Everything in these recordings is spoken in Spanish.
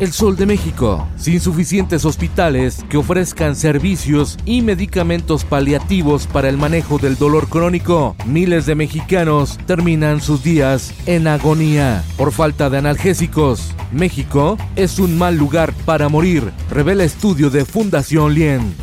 El Sol de México, sin suficientes hospitales que ofrezcan servicios y medicamentos paliativos para el manejo del dolor crónico, miles de mexicanos terminan sus días en agonía por falta de analgésicos. México es un mal lugar para morir, revela estudio de Fundación Lien.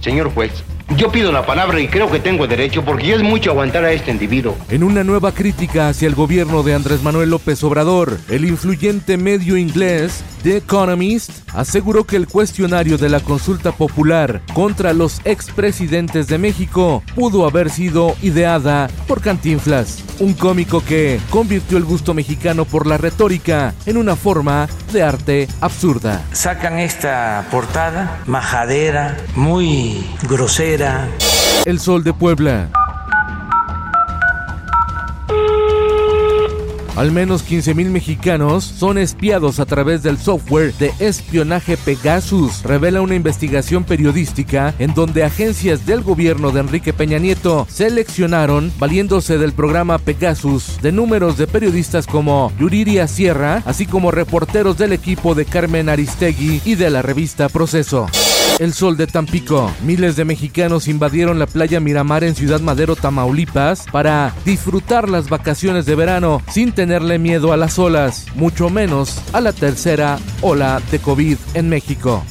Señor juez, yo pido la palabra y creo que tengo derecho porque ya es mucho aguantar a este individuo. En una nueva crítica hacia el gobierno de Andrés Manuel López Obrador, el influyente medio inglés The Economist aseguró que el cuestionario de la consulta popular contra los expresidentes de México pudo haber sido ideada por Cantinflas, un cómico que convirtió el gusto mexicano por la retórica en una forma de arte absurda. Sacan esta portada majadera, muy grosera. El Sol de Puebla. Al menos 15.000 mexicanos son espiados a través del software de espionaje Pegasus, revela una investigación periodística en donde agencias del gobierno de Enrique Peña Nieto seleccionaron, valiéndose del programa Pegasus, de números de periodistas como Yuriria Sierra, así como reporteros del equipo de Carmen Aristegui y de la revista Proceso. El sol de Tampico. Miles de mexicanos invadieron la playa Miramar en Ciudad Madero, Tamaulipas, para disfrutar las vacaciones de verano sin tenerle miedo a las olas, mucho menos a la tercera ola de COVID en México.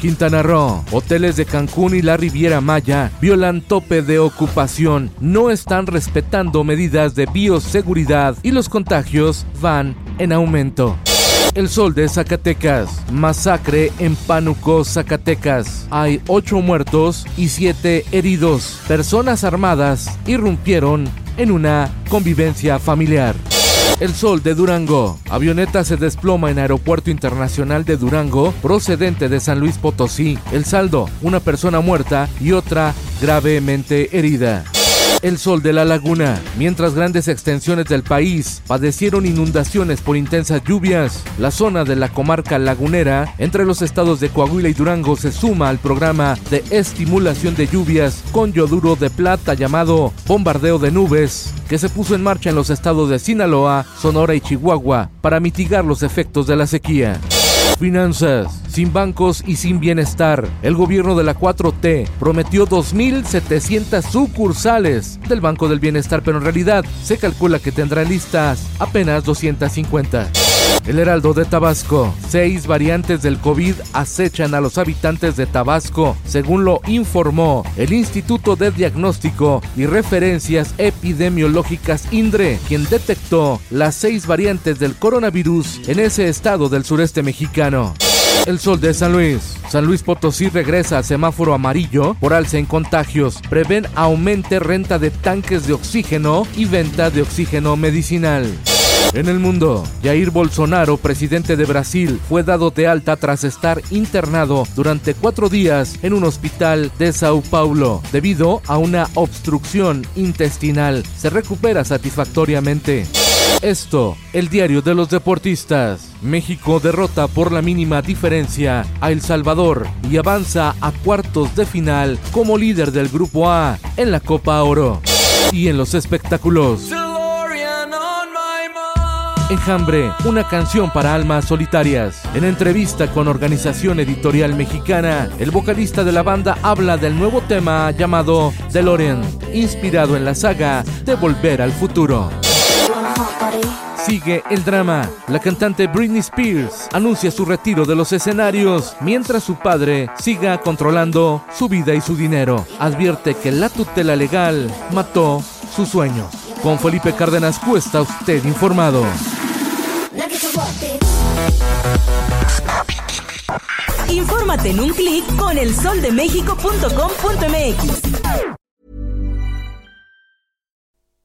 Quintana Roo, hoteles de Cancún y la Riviera Maya violan tope de ocupación, no están respetando medidas de bioseguridad y los contagios van en aumento. El Sol de Zacatecas. Masacre en Pánuco, Zacatecas. Hay ocho muertos y siete heridos. Personas armadas irrumpieron en una convivencia familiar. El Sol de Durango. Avioneta se desploma en Aeropuerto Internacional de Durango, procedente de San Luis Potosí. El saldo, una persona muerta y otra gravemente herida el sol de la laguna, mientras grandes extensiones del país padecieron inundaciones por intensas lluvias. La zona de la comarca lagunera, entre los estados de Coahuila y Durango, se suma al programa de estimulación de lluvias con yoduro de plata llamado Bombardeo de Nubes, que se puso en marcha en los estados de Sinaloa, Sonora y Chihuahua para mitigar los efectos de la sequía. Finanzas. Sin bancos y sin bienestar, el gobierno de la 4T prometió 2.700 sucursales del Banco del Bienestar, pero en realidad se calcula que tendrá listas apenas 250. El Heraldo de Tabasco. Seis variantes del COVID acechan a los habitantes de Tabasco, según lo informó el Instituto de Diagnóstico y Referencias Epidemiológicas INDRE, quien detectó las seis variantes del coronavirus en ese estado del sureste mexicano. El sol de San Luis. San Luis Potosí regresa al semáforo amarillo por alza en contagios. Prevén aumente renta de tanques de oxígeno y venta de oxígeno medicinal. En el mundo, Jair Bolsonaro, presidente de Brasil, fue dado de alta tras estar internado durante cuatro días en un hospital de Sao Paulo debido a una obstrucción intestinal. Se recupera satisfactoriamente. Esto, el diario de los deportistas. México derrota por la mínima diferencia a El Salvador y avanza a cuartos de final como líder del Grupo A en la Copa Oro. Y en los espectáculos. Enjambre, una canción para almas solitarias. En entrevista con Organización Editorial Mexicana, el vocalista de la banda habla del nuevo tema llamado DeLorean, inspirado en la saga de Volver al Futuro. Sigue el drama. La cantante Britney Spears anuncia su retiro de los escenarios mientras su padre siga controlando su vida y su dinero. Advierte que la tutela legal mató sus sueños. Con Felipe Cárdenas Cuesta, usted informado. Infórmate en un clic con elsoldemexico.com.mx.